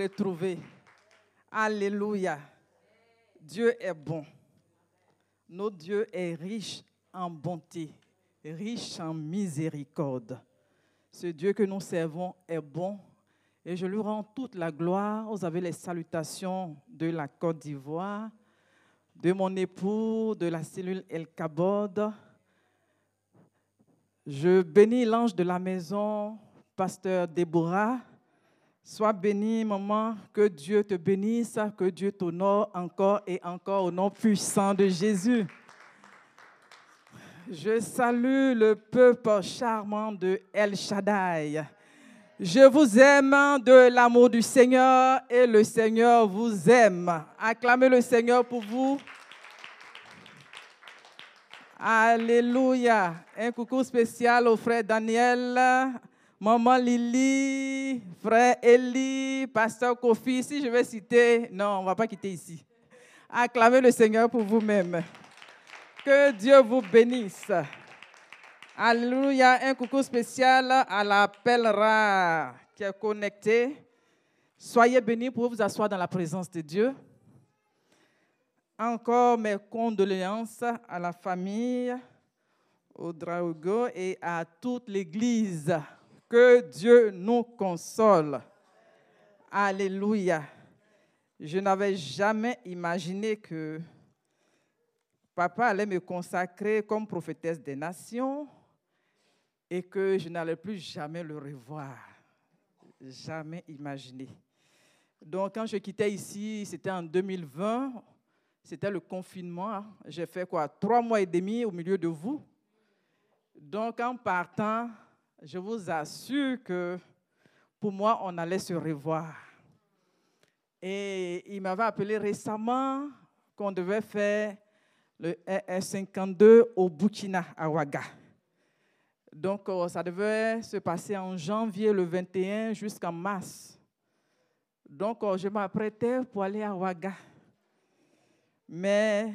retrouver. Alléluia. Dieu est bon. Notre Dieu est riche en bonté, riche en miséricorde. Ce Dieu que nous servons est bon et je lui rends toute la gloire. Vous avez les salutations de la Côte d'Ivoire, de mon époux, de la cellule El Kabod. Je bénis l'ange de la maison, pasteur Déborah. Sois béni, maman, que Dieu te bénisse, que Dieu t'honore encore et encore au nom puissant de Jésus. Je salue le peuple charmant de El Shaddai. Je vous aime de l'amour du Seigneur et le Seigneur vous aime. Acclamez le Seigneur pour vous. Alléluia. Un coucou spécial au frère Daniel, maman Lily, frère Eli, pasteur Kofi. Si je vais citer, non, on ne va pas quitter ici. Acclamez le Seigneur pour vous-même. Que Dieu vous bénisse. Alléluia. Un coucou spécial à la pèlerin qui est connecté. Soyez bénis pour vous asseoir dans la présence de Dieu. Encore mes condoléances à la famille, au Draugo et à toute l'Église. Que Dieu nous console. Alléluia. Je n'avais jamais imaginé que papa allait me consacrer comme prophétesse des nations et que je n'allais plus jamais le revoir. Jamais imaginé. Donc, quand je quittais ici, c'était en 2020, c'était le confinement. J'ai fait quoi? Trois mois et demi au milieu de vous. Donc, en partant, je vous assure que pour moi, on allait se revoir. Et il m'avait appelé récemment qu'on devait faire le RS52 au Burkina, à Ouaga. Donc, euh, ça devait se passer en janvier le 21 jusqu'en mars. Donc, euh, je m'apprêtais pour aller à Ouaga. Mais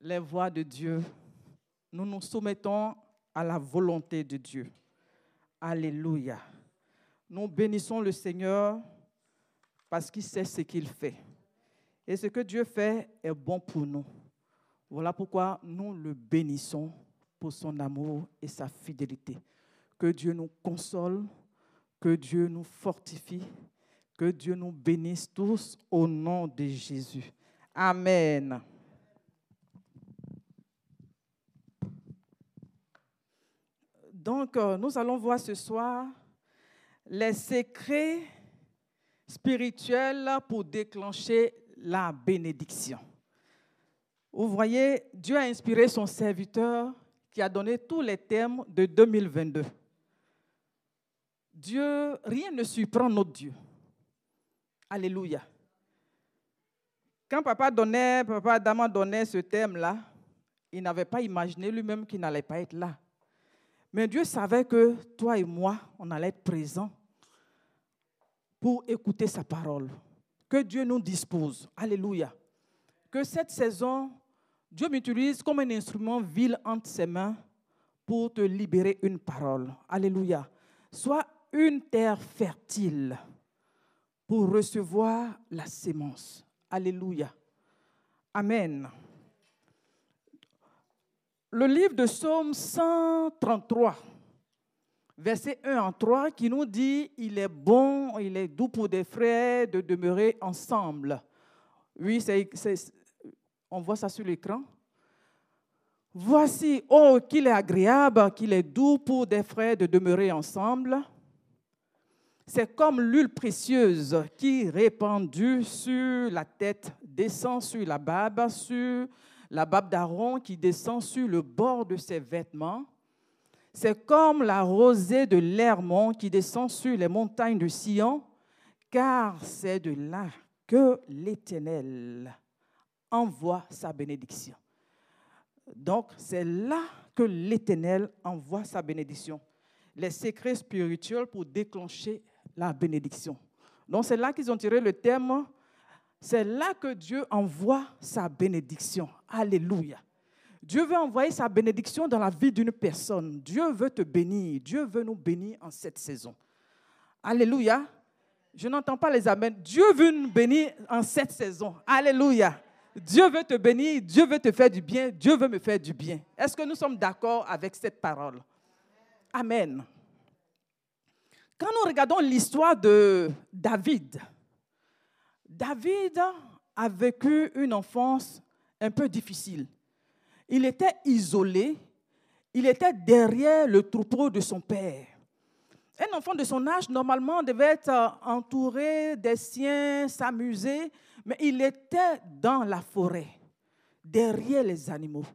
les voix de Dieu, nous nous soumettons à la volonté de Dieu. Alléluia. Nous bénissons le Seigneur parce qu'il sait ce qu'il fait. Et ce que Dieu fait est bon pour nous. Voilà pourquoi nous le bénissons pour son amour et sa fidélité. Que Dieu nous console, que Dieu nous fortifie, que Dieu nous bénisse tous au nom de Jésus. Amen. Donc, euh, nous allons voir ce soir les secrets spirituels pour déclencher la bénédiction. Vous voyez, Dieu a inspiré son serviteur qui a donné tous les thèmes de 2022. Dieu, rien ne surprend notre Dieu. Alléluia. Quand papa donnait, papa Adam donnait ce thème-là, il n'avait pas imaginé lui-même qu'il n'allait pas être là. Mais Dieu savait que toi et moi, on allait être présents pour écouter sa parole. Que Dieu nous dispose. Alléluia. Que cette saison, Dieu m'utilise comme un instrument vil entre ses mains pour te libérer une parole. Alléluia. Sois une terre fertile pour recevoir la sémence. Alléluia. Amen. Le livre de Psaume 133, verset 1 en 3, qui nous dit, il est bon, il est doux pour des frères de demeurer ensemble. Oui, on voit ça sur l'écran. Voici, oh, qu'il est agréable, qu'il est doux pour des frères de demeurer ensemble. C'est comme l'huile précieuse qui, répandue sur la tête, descend sur la barbe, sur la barbe d'Aaron qui descend sur le bord de ses vêtements. C'est comme la rosée de l'Hermon qui descend sur les montagnes de Sion, car c'est de là que l'Éternel envoie sa bénédiction. Donc, c'est là que l'Éternel envoie sa bénédiction. Les secrets spirituels pour déclencher la bénédiction. Donc, c'est là qu'ils ont tiré le thème. C'est là que Dieu envoie sa bénédiction. Alléluia. Dieu veut envoyer sa bénédiction dans la vie d'une personne. Dieu veut te bénir. Dieu veut nous bénir en cette saison. Alléluia. Je n'entends pas les amens. Dieu veut nous bénir en cette saison. Alléluia. Dieu veut te bénir, Dieu veut te faire du bien, Dieu veut me faire du bien. Est-ce que nous sommes d'accord avec cette parole? Amen. Quand nous regardons l'histoire de David, David a vécu une enfance un peu difficile. Il était isolé, il était derrière le troupeau de son père. Un enfant de son âge, normalement, devait être entouré des siens, s'amuser, mais il était dans la forêt, derrière les animaux.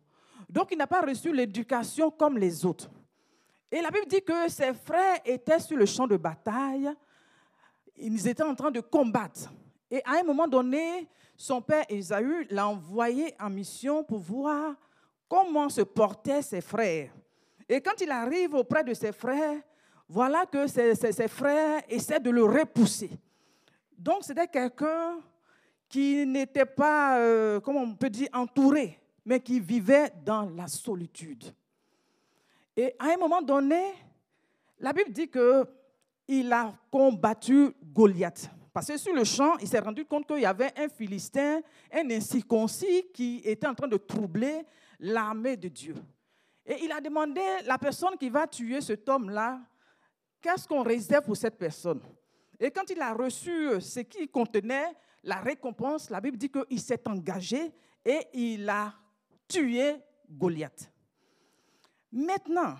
Donc, il n'a pas reçu l'éducation comme les autres. Et la Bible dit que ses frères étaient sur le champ de bataille. Ils étaient en train de combattre. Et à un moment donné, son père Esaü l'a envoyé en mission pour voir comment se portaient ses frères. Et quand il arrive auprès de ses frères, voilà que ses, frères essaient de le repousser. Donc c'était quelqu'un qui n'était pas, euh, comment on peut dire, entouré, mais qui vivait dans la solitude. Et à un moment donné, la Bible dit qu'il a combattu Goliath. Parce que sur le champ, il s'est rendu compte qu'il y avait un Philistin, un incirconcis, qui était en train de troubler l'armée de Dieu. Et il a demandé, la personne qui va tuer cet homme-là, qu'est-ce qu'on réserve pour cette personne? Et quand il a reçu ce qui contenait la récompense, la Bible dit qu'il s'est engagé et il a tué Goliath. Maintenant,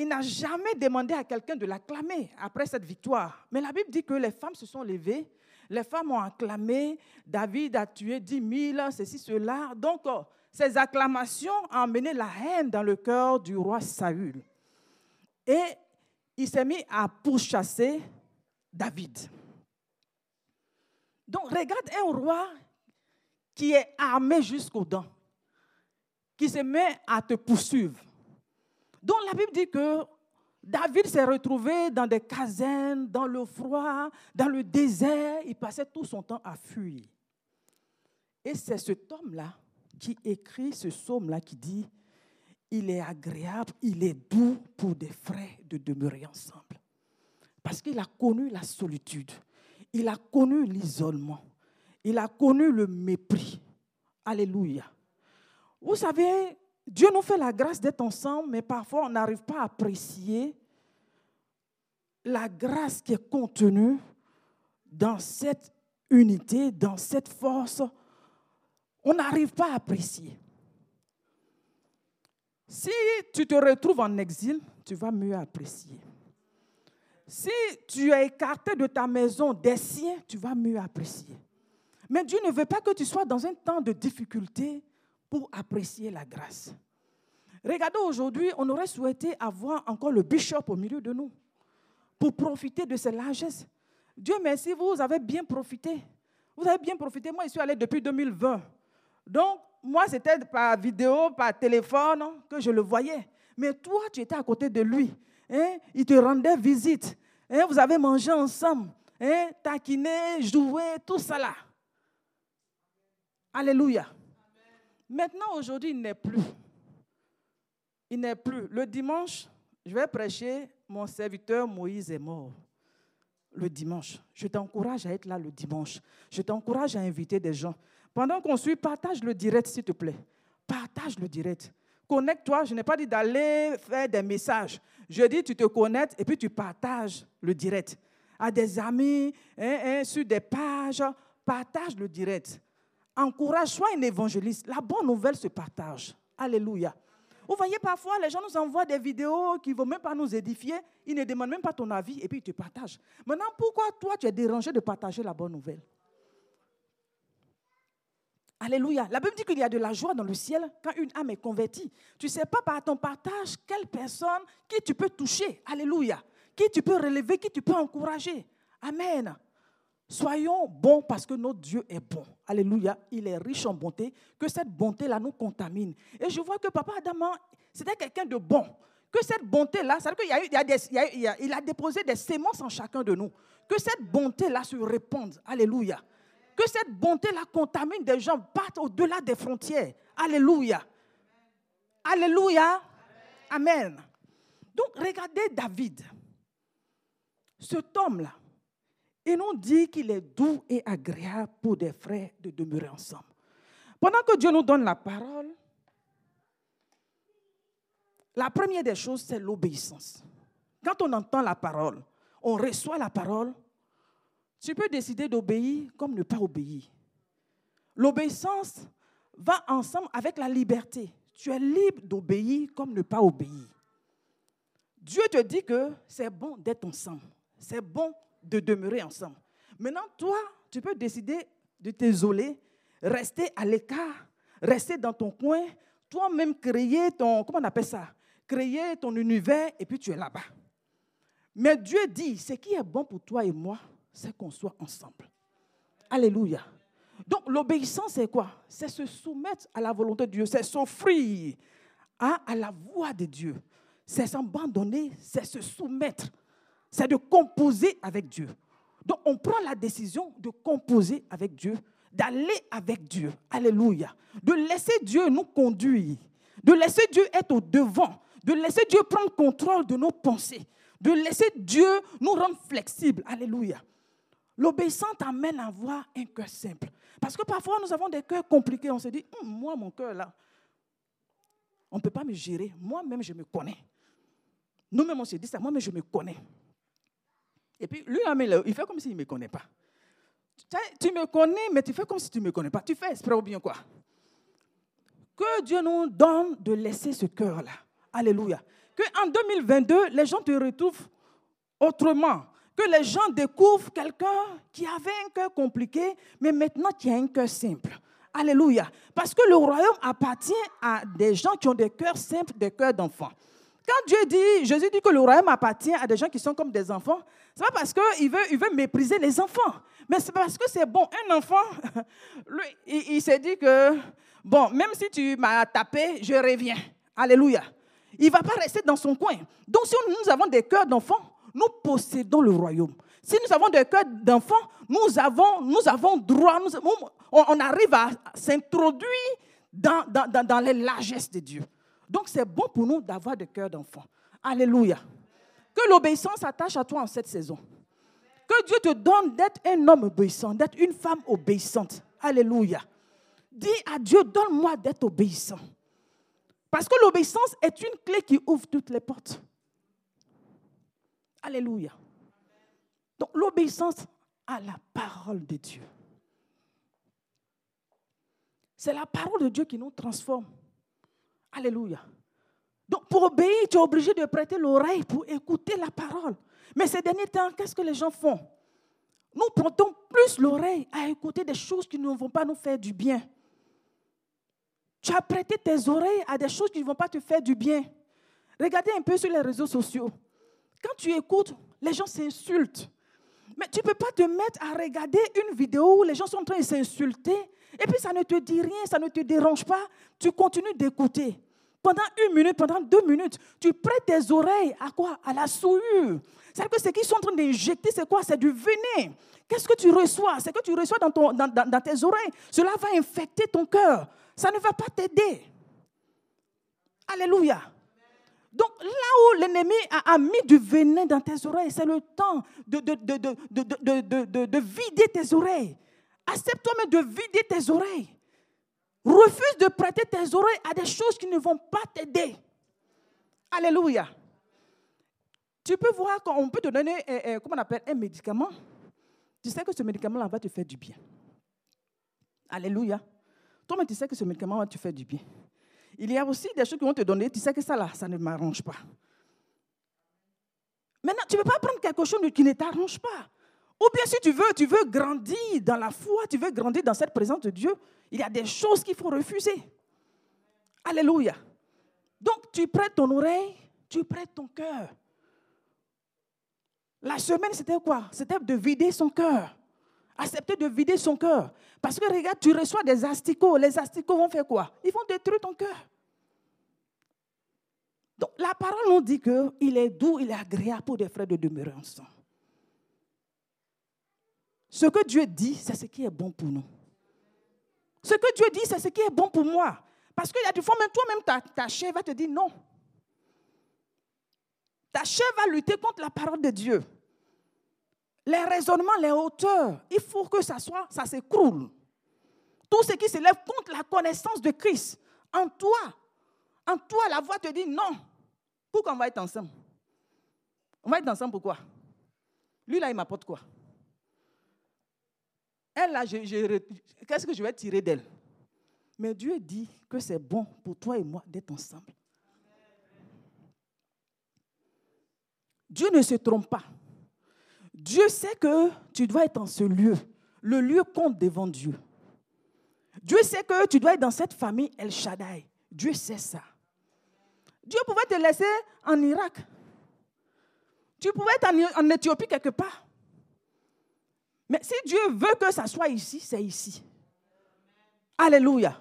il n'a jamais demandé à quelqu'un de l'acclamer après cette victoire. Mais la Bible dit que les femmes se sont levées, les femmes ont acclamé, David a tué dix mille, ceci, cela. Donc, euh, ces acclamations ont amené la haine dans le cœur du roi Saül. Et il s'est mis à pourchasser David. Donc, regarde un roi qui est armé jusqu'aux dents qui se met à te poursuivre. Donc la Bible dit que David s'est retrouvé dans des casernes, dans le froid, dans le désert. Il passait tout son temps à fuir. Et c'est cet homme-là qui écrit ce psaume-là qui dit, il est agréable, il est doux pour des frères de demeurer ensemble. Parce qu'il a connu la solitude, il a connu l'isolement, il a connu le mépris. Alléluia. Vous savez, Dieu nous fait la grâce d'être ensemble, mais parfois on n'arrive pas à apprécier la grâce qui est contenue dans cette unité, dans cette force. On n'arrive pas à apprécier. Si tu te retrouves en exil, tu vas mieux apprécier. Si tu es écarté de ta maison, des siens, tu vas mieux apprécier. Mais Dieu ne veut pas que tu sois dans un temps de difficulté pour apprécier la grâce. Regardez aujourd'hui, on aurait souhaité avoir encore le bishop au milieu de nous pour profiter de ses largesses. Dieu merci, vous avez bien profité. Vous avez bien profité. Moi, je suis allé depuis 2020. Donc, moi, c'était par vidéo, par téléphone que je le voyais. Mais toi, tu étais à côté de lui. Hein? Il te rendait visite. Hein? Vous avez mangé ensemble. Hein? Taquiné, joué, tout ça là. Alléluia. Maintenant, aujourd'hui, il n'est plus. Il n'est plus. Le dimanche, je vais prêcher, mon serviteur Moïse est mort. Le dimanche. Je t'encourage à être là le dimanche. Je t'encourage à inviter des gens. Pendant qu'on suit, partage le direct, s'il te plaît. Partage le direct. Connecte-toi. Je n'ai pas dit d'aller faire des messages. Je dis, tu te connectes et puis tu partages le direct. À des amis, hein, hein, sur des pages, partage le direct encourage, sois un évangéliste. La bonne nouvelle se partage. Alléluia. Vous voyez, parfois, les gens nous envoient des vidéos qui ne vont même pas nous édifier. Ils ne demandent même pas ton avis et puis ils te partagent. Maintenant, pourquoi toi, tu es dérangé de partager la bonne nouvelle? Alléluia. La Bible dit qu'il y a de la joie dans le ciel quand une âme est convertie. Tu ne sais pas par ton partage quelle personne qui tu peux toucher. Alléluia. Qui tu peux relever, qui tu peux encourager. Amen. Soyons bons parce que notre Dieu est bon. Alléluia. Il est riche en bonté. Que cette bonté-là nous contamine. Et je vois que Papa Adam, c'était quelqu'un de bon. Que cette bonté-là, ça veut dire qu'il a, a, il a déposé des sémences en chacun de nous. Que cette bonté-là se réponde. Alléluia. Que cette bonté-là contamine des gens, partent au-delà des frontières. Alléluia. Alléluia. Amen. Donc, regardez David. Cet homme-là, Il nous dit qu'il est doux et agréable pour des frères de demeurer ensemble. Pendant que Dieu nous donne la parole, la première des choses, c'est l'obéissance. Quand on entend la parole, on reçoit la parole, tu peux décider d'obéir comme ne pas obéir. L'obéissance va ensemble avec la liberté. Tu es libre d'obéir comme ne pas obéir. Dieu te dit que c'est bon d'être ensemble. C'est bon de demeurer ensemble. Maintenant, toi, tu peux décider de t'isoler, rester à l'écart, rester dans ton coin, toi-même créer ton, comment on appelle ça? Créer ton univers et puis tu es là-bas. Mais Dieu dit, ce qui est bon pour toi et moi, c'est qu'on soit ensemble. Alléluia. Donc l'obéissance, c'est quoi? C'est se soumettre à la volonté de Dieu, c'est s'offrir à, à la voix de Dieu. C'est s'abandonner, c'est se soumettre, c'est de composer avec Dieu. Donc on prend la décision de composer avec Dieu, d'aller avec Dieu. Alléluia. De laisser Dieu nous conduire, de laisser Dieu être au devant, de laisser Dieu prendre contrôle de nos pensées, de laisser Dieu nous rendre flexibles. Alléluia. L'obéissance amène à avoir un cœur simple. Parce que parfois, nous avons des cœurs compliqués. On se dit, hum, moi, mon cœur là, on ne peut pas me gérer. Moi-même, je me connais. Nous-mêmes, on se dit ça. Moi-même, je me connais. Et puis, lui, il fait comme s'il ne me connaît pas. Tu me connais, mais tu fais comme si tu ne me connais pas. Tu fais esprit ou bien quoi? Que Dieu nous donne de laisser ce cœur-là. Alléluia. Que en 2022, les gens te retrouvent autrement que les gens découvrent quelqu'un qui avait un cœur compliqué, mais maintenant qui a un cœur simple. Alléluia. Parce que le royaume appartient à des gens qui ont des cœurs simples, des cœurs d'enfants. Quand Dieu dit, Jésus dit que le royaume appartient à des gens qui sont comme des enfants, c'est pas parce qu'il veut, il veut mépriser les enfants, mais c'est parce que c'est bon. Un enfant, lui, il, s'est dit que, bon, même si tu m'as tapé, je reviens. Alléluia. Il ne va pas rester dans son coin. Donc, si nous avons des cœurs d'enfants, nous possédons le royaume. Si nous avons des cœurs d'enfants, nous avons, nous avons droit, on, arrive à s'introduire dans, dans, dans, les largesses de Dieu. Donc c'est bon pour nous d'avoir des cœurs d'enfants. Alléluia. Que l'obéissance s'attache à toi en cette saison. Que Dieu te donne d'être un homme obéissant, d'être une femme obéissante. Alléluia. Dis à Dieu, donne-moi d'être obéissant. Parce que l'obéissance est une clé qui ouvre toutes les portes. Alléluia. Donc l'obéissance à la parole de Dieu. C'est la parole de Dieu qui nous transforme. Alléluia. Donc pour obéir, tu es obligé de prêter l'oreille pour écouter la parole. Mais ces derniers temps, qu'est-ce que les gens font? Nous prêtons plus l'oreille à écouter des choses qui ne vont pas nous faire du bien. Tu as prêté tes oreilles à des choses qui ne vont pas te faire du bien. Regardez un peu sur les réseaux sociaux. Quand tu écoutes, les gens s'insultent. Mais tu ne peux pas te mettre à regarder une vidéo où les gens sont en train de s'insulter et puis ça ne te dit rien, ça ne te dérange pas. Tu continues d'écouter. Pendant une minute, pendant deux minutes, tu prêtes tes oreilles à quoi? À la souillure. C'est-à-dire que ce qu'ils sont en train d'injecter, c'est quoi? C'est du venin. Qu'est-ce que tu reçois? C'est que tu reçois dans, tes oreilles. Cela va infecter ton cœur. Ça ne va pas t'aider. Alléluia. Donc là où l'ennemi a, mis du venin dans tes oreilles, c'est le temps de, vider tes oreilles. Accepte toi-même de vider tes oreilles. Refuse de prêter tes oreilles à des choses qui ne vont pas t'aider. Alléluia. Tu peux voir qu'on peut te donner, comment on appelle, un médicament. Tu sais que ce médicament-là va te faire du bien. Alléluia. Toi-même, tu sais que ce médicament va te faire du bien. Il y a aussi des choses qui vont te donner, tu sais que ça là, ça ne m'arrange pas. Maintenant, tu ne peux pas prendre quelque chose qui ne t'arrange pas. Ou bien si tu veux, tu veux grandir dans la foi, tu veux grandir dans cette présence de Dieu, il y a des choses qu'il faut refuser. Alléluia. Donc tu prêtes ton oreille, tu prêtes ton cœur. La semaine, c'était quoi? C'était de vider son cœur. Accepter de vider son cœur. Parce que regarde, tu reçois des asticots. Les asticots vont faire quoi? Ils vont détruire ton cœur. Donc la parole nous dit qu'il est doux, il est agréable pour des frères de demeurer ensemble. Ce que Dieu dit, c'est ce qui est bon pour nous. Ce que Dieu dit, c'est ce qui est bon pour moi. Parce qu'il y a des fois, même toi-même, ta, ta chair va te dire non. Ta chair va lutter contre la parole de Dieu. les raisonnements, les hauteurs, il faut que ça soit, ça s'écroule. Tout ce qui s'élève contre la connaissance de Christ, en toi, en toi, la voix te dit non. Pourquoi on va être ensemble? On va être ensemble pourquoi Lui, là, il m'apporte quoi? Elle, là, qu'est-ce que je vais tirer d'elle? Mais Dieu dit que c'est bon pour toi et moi d'être ensemble. Dieu ne se trompe pas. Dieu sait que tu dois être en ce lieu. Le lieu compte devant Dieu. Dieu sait que tu dois être dans cette famille El Shaddai. Dieu sait ça. Dieu pouvait te laisser en Irak. Tu pouvais être en, Éthiopie quelque part. Mais si Dieu veut que ça soit ici, c'est ici. Alléluia.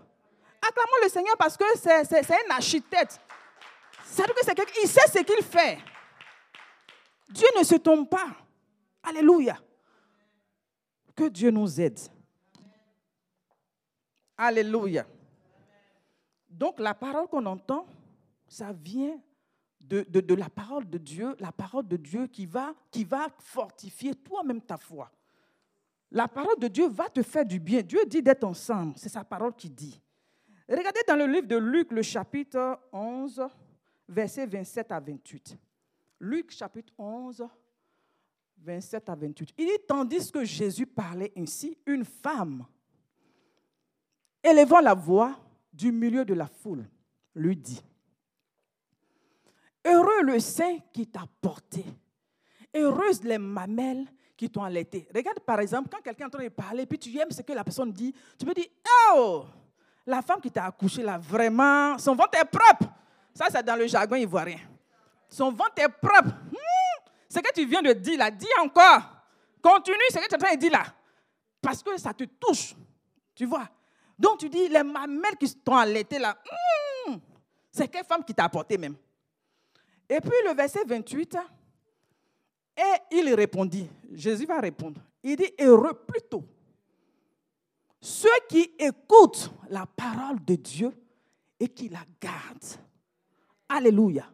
Acclamons le Seigneur parce que c'est un architecte. il sait ce qu'il fait. Dieu ne se tombe pas. Alléluia. Que Dieu nous aide. Alléluia. Donc la parole qu'on entend, ça vient de, de, la parole de Dieu, la parole de Dieu qui va, qui va fortifier toi-même ta foi. La parole de Dieu va te faire du bien. Dieu dit d'être ensemble. C'est sa parole qui dit. Regardez dans le livre de Luc, le chapitre 11, versets 27 à 28. Luc, chapitre 11, 27 à 28. Il dit, tandis que Jésus parlait ainsi, une femme, élevant la voix du milieu de la foule, lui dit, Heureux le sein qui t'a porté, heureuse les mamelles qui t'ont allaité. Regarde par exemple, quand quelqu'un est en train de parler, puis tu aimes ce que la personne dit, tu peux dire, oh, la femme qui t'a accouché là, vraiment, son ventre est propre. Ça, c'est dans le jargon ivoirien. Son ventre est propre. Hmm, ce que tu viens de dire là, dis encore. Continue ce que tu es en train de dire là. Parce que ça te touche. Tu vois. Donc tu dis, les mamelles qui t'ont allaité là, hmm, c'est quelle femme qui t'a apporté même? Et puis le verset 28, et il répondit, Jésus va répondre, il dit, heureux plutôt ceux qui écoutent la parole de Dieu et qui la gardent. Alléluia.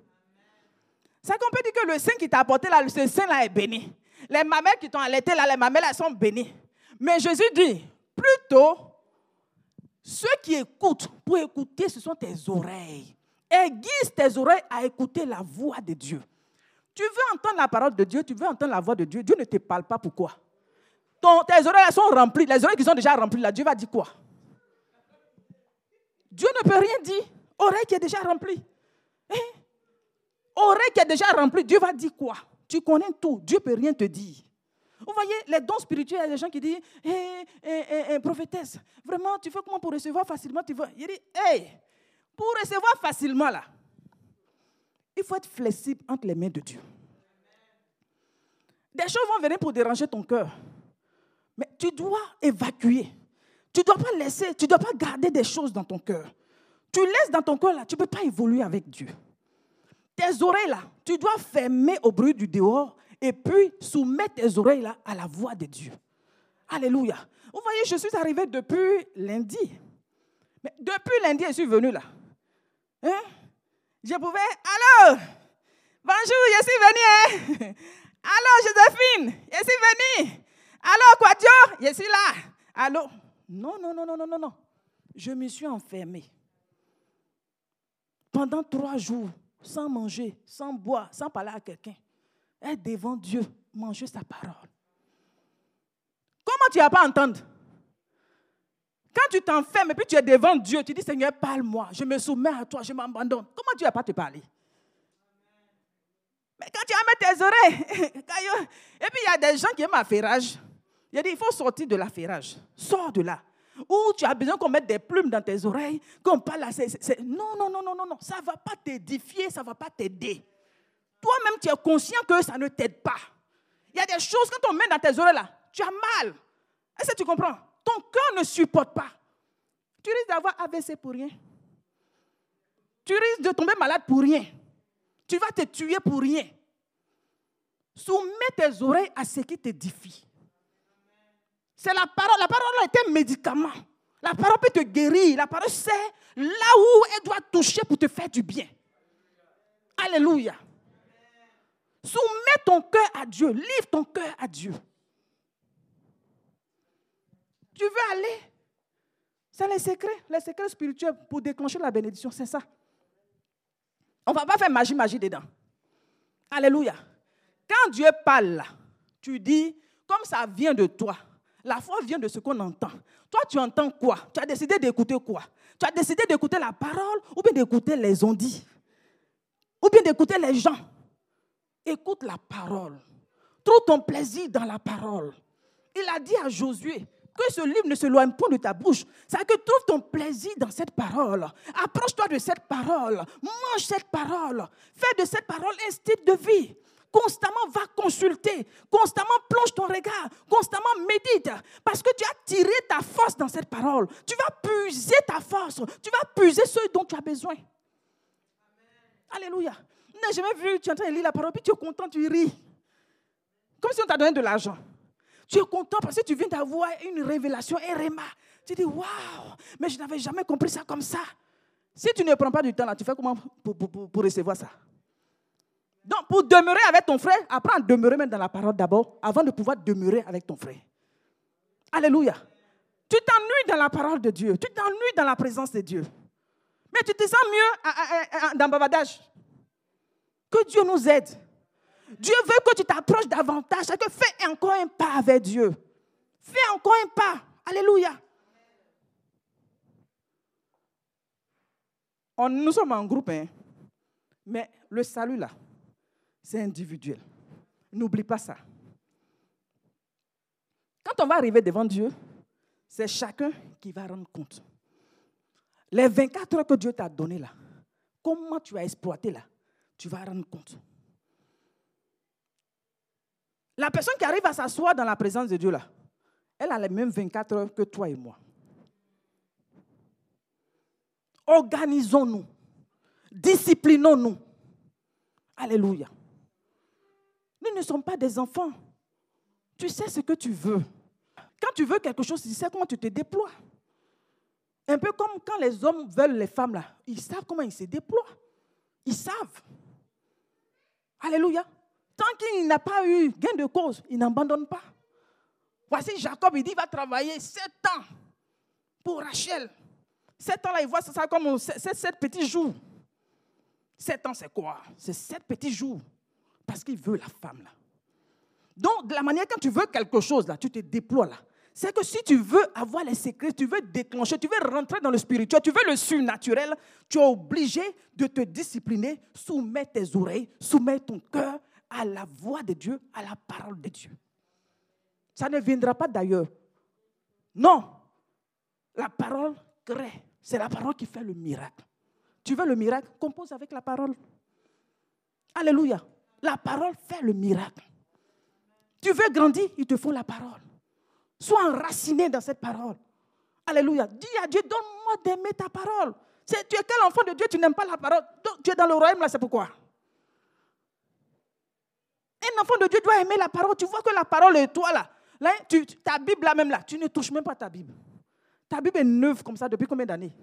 C'est qu'on peut dire que le sein qui t'a apporté là, ce sein-là est béni. Les mamelles qui t'ont allaité là, les mamelles, elles sont bénies. Mais Jésus dit, plutôt, ceux qui écoutent, pour écouter, ce sont tes oreilles. Aiguise tes oreilles à écouter la voix de Dieu. Tu veux entendre la parole de Dieu, tu veux entendre la voix de Dieu. Dieu ne te parle pas pourquoi Tes oreilles sont remplies. Les oreilles qui sont déjà remplies, là, Dieu va dire quoi? Dieu ne peut rien dire. Oreille qui est déjà remplie. Hein? Oreille qui est déjà remplie, Dieu va dire quoi? Tu connais tout, Dieu ne peut rien te dire. Vous voyez, les dons spirituels, il y a des gens qui disent Hé, hé, hé, prophétesse, vraiment, tu fais comment pour recevoir facilement tu veux? Il dit Hé, pour recevoir facilement, là, il faut être flexible entre les mains de Dieu. Des choses vont venir pour déranger ton cœur. Mais tu dois évacuer. Tu ne dois pas laisser, tu ne dois pas garder des choses dans ton cœur. Tu laisses dans ton cœur là, tu ne peux pas évoluer avec Dieu. Tes oreilles là, tu dois fermer au bruit du dehors et puis soumettre tes oreilles là à la voix de Dieu. Alléluia. Vous voyez, je suis arrivé depuis lundi. Mais depuis lundi, je suis venu là. Hein? Je pouvais. Allô? Bonjour, je suis venu. Hein? Allô, Joséphine, je suis venu. Allô, Quadio, je suis là. Allô? Non, non, non, non, non, non, non. Je me suis enfermé. Pendant trois jours, sans manger, sans boire, sans parler à quelqu'un. Être devant Dieu, manger sa parole. Comment tu vas pas entendre Quand tu t'enfermes et puis tu es devant Dieu, tu dis Seigneur, parle-moi, je me soumets à toi, je m'abandonne. Comment tu vas pas te parler? Mais quand tu vas mettre tes oreilles, et puis il y a des gens qui aiment l'affairage. Il a dit, il faut sortir de l'affairage. Sors de là. Ou tu as besoin qu'on mette des plumes dans tes oreilles, qu'on parle à... Non, non, non, non, non, non. Ça ne va pas t'édifier, ça ne va pas t'aider. Toi-même, tu es conscient que ça ne t'aide pas. Il y a des choses, quand on met dans tes oreilles là, tu as mal. Est-ce que tu comprends? Ton cœur ne supporte pas. Tu risques d'avoir AVC pour rien. Tu risques de tomber malade pour rien. Tu vas te tuer pour rien. Soumets tes oreilles à ce qui t'édifie. C'est la parole. La parole est un médicament. La parole peut te guérir. La parole sait là où elle doit toucher pour te faire du bien. Alléluia. Soumets ton cœur à Dieu. Livre ton cœur à Dieu. Veux aller, c'est les secrets, les secrets spirituels pour déclencher la bénédiction, c'est ça. On ne va pas faire magie, magie dedans. Alléluia. Quand Dieu parle, tu dis, comme ça vient de toi, la foi vient de ce qu'on entend. Toi, tu entends quoi? Tu as décidé d'écouter quoi? Tu as décidé d'écouter la parole ou bien d'écouter les ondits? Ou bien d'écouter les gens? Écoute la parole. Trouve ton plaisir dans la parole. Il a dit à Josué que ce livre ne se loigne point de ta bouche. C'est que trouve ton plaisir dans cette parole. Approche-toi de cette parole. Mange cette parole. Fais de cette parole un style de vie. Constamment va consulter. Constamment plonge ton regard. Constamment médite. Parce que tu as tiré ta force dans cette parole. Tu vas puiser ta force. Tu vas puiser ce dont tu as besoin. Alléluia. Jamais vu, tu es en train de lire la parole, puis tu es content, tu ris. Comme si on t'a donné de l'argent. Tu es content parce que tu viens d'avoir une révélation, un. Tu dis, waouh, mais je n'avais jamais compris ça comme ça. Si tu ne prends pas du temps là, tu fais comment pour, pour recevoir ça? Donc, pour demeurer avec ton frère, apprends à demeurer même dans la parole d'abord, avant de pouvoir demeurer avec ton frère. Alléluia. Tu t'ennuies dans la parole de Dieu. Tu t'ennuies dans la présence de Dieu. Mais tu te sens mieux dans le bavardage. Que Dieu nous aide. Dieu veut que tu t'approches davantage. Que fais encore un pas avec Dieu. Fais encore un pas. Alléluia. Nous sommes en groupe, hein. mais le salut là, c'est individuel. N'oublie pas ça. Quand on va arriver devant Dieu, c'est chacun qui va rendre compte. Les 24 heures que Dieu t'a données là, comment tu as exploité là, tu vas rendre compte. La personne qui arrive à s'asseoir dans la présence de Dieu elle a les mêmes 24 heures que toi et moi. Organisons-nous. Disciplinons-nous. Alléluia. Nous ne sommes pas des enfants. Tu sais ce que tu veux. Quand tu veux quelque chose, tu sais comment tu te déploies. Un peu comme quand les hommes veulent les femmes là. Ils savent comment ils se déploient. Ils savent. Alléluia. Tant qu'il n'a pas eu gain de cause, il n'abandonne pas. Voici Jacob, il dit, il va travailler sept ans pour Rachel. Sept ans là, il voit ça comme sept petits jours. Sept ans, c'est quoi? C'est sept petits jours. Parce qu'il veut la femme là. Donc, de la manière quand tu veux quelque chose là, tu te déploies là. C'est que si tu veux avoir les secrets, tu veux déclencher, tu veux rentrer dans le spirituel, tu veux le surnaturel, tu es obligé de te discipliner, soumettre tes oreilles, soumettre ton cœur à la voix de Dieu, à la parole de Dieu. Ça ne viendra pas d'ailleurs. Non. La parole crée. C'est la parole qui fait le miracle. Tu veux le miracle? Compose avec la parole. Alléluia. La parole fait le miracle. Tu veux grandir? Il te faut la parole. Sois enraciné dans cette parole. Alléluia. Dis à Dieu, donne-moi d'aimer ta parole. tu es quel enfant de Dieu, tu n'aimes pas la parole. Tu es dans le royaume là, c'est pourquoi? Un enfant de Dieu doit aimer la parole. Tu vois que la parole est toi là. tu, ta Bible là même là, tu ne touches même pas ta Bible. Ta Bible est neuve comme ça depuis combien d'années?